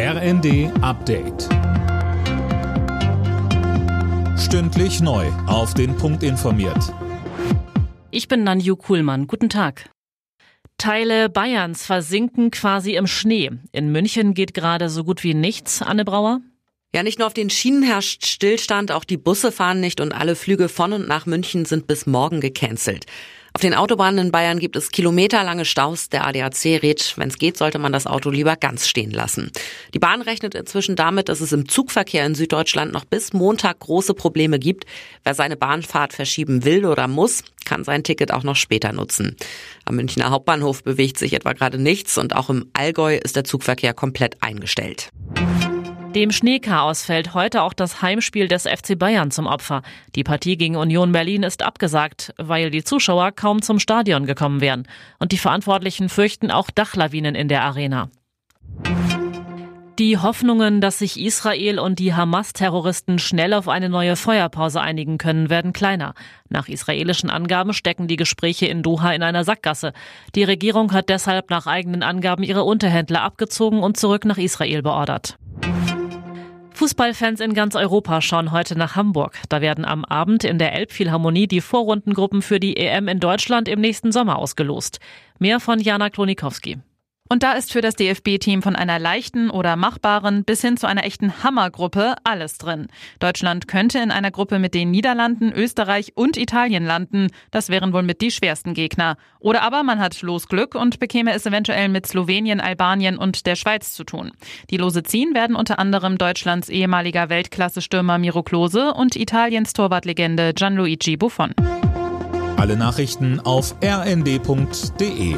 RND Update. Stündlich neu. Auf den Punkt informiert. Ich bin Nanju Kuhlmann. Guten Tag. Teile Bayerns versinken quasi im Schnee. In München geht gerade so gut wie nichts. Anne Brauer? Ja, nicht nur auf den Schienen herrscht Stillstand, auch die Busse fahren nicht und alle Flüge von und nach München sind bis morgen gecancelt. Auf den Autobahnen in Bayern gibt es kilometerlange Staus. Der ADAC rät, wenn es geht, sollte man das Auto lieber ganz stehen lassen. Die Bahn rechnet inzwischen damit, dass es im Zugverkehr in Süddeutschland noch bis Montag große Probleme gibt. Wer seine Bahnfahrt verschieben will oder muss, kann sein Ticket auch noch später nutzen. Am Münchner Hauptbahnhof bewegt sich etwa gerade nichts und auch im Allgäu ist der Zugverkehr komplett eingestellt. Dem Schneechaos fällt heute auch das Heimspiel des FC Bayern zum Opfer. Die Partie gegen Union Berlin ist abgesagt, weil die Zuschauer kaum zum Stadion gekommen wären. Und die Verantwortlichen fürchten auch Dachlawinen in der Arena. Die Hoffnungen, dass sich Israel und die Hamas-Terroristen schnell auf eine neue Feuerpause einigen können, werden kleiner. Nach israelischen Angaben stecken die Gespräche in Doha in einer Sackgasse. Die Regierung hat deshalb nach eigenen Angaben ihre Unterhändler abgezogen und zurück nach Israel beordert. Fußballfans in ganz Europa schauen heute nach Hamburg. Da werden am Abend in der Elbphilharmonie die Vorrundengruppen für die EM in Deutschland im nächsten Sommer ausgelost. Mehr von Jana Klonikowski. Und da ist für das DFB-Team von einer leichten oder machbaren bis hin zu einer echten Hammergruppe alles drin. Deutschland könnte in einer Gruppe mit den Niederlanden, Österreich und Italien landen. Das wären wohl mit die schwersten Gegner. Oder aber man hat Losglück und bekäme es eventuell mit Slowenien, Albanien und der Schweiz zu tun. Die Lose ziehen werden unter anderem Deutschlands ehemaliger Weltklasse-Stürmer Miro Klose und Italiens Torwartlegende Gianluigi Buffon. Alle Nachrichten auf rnd.de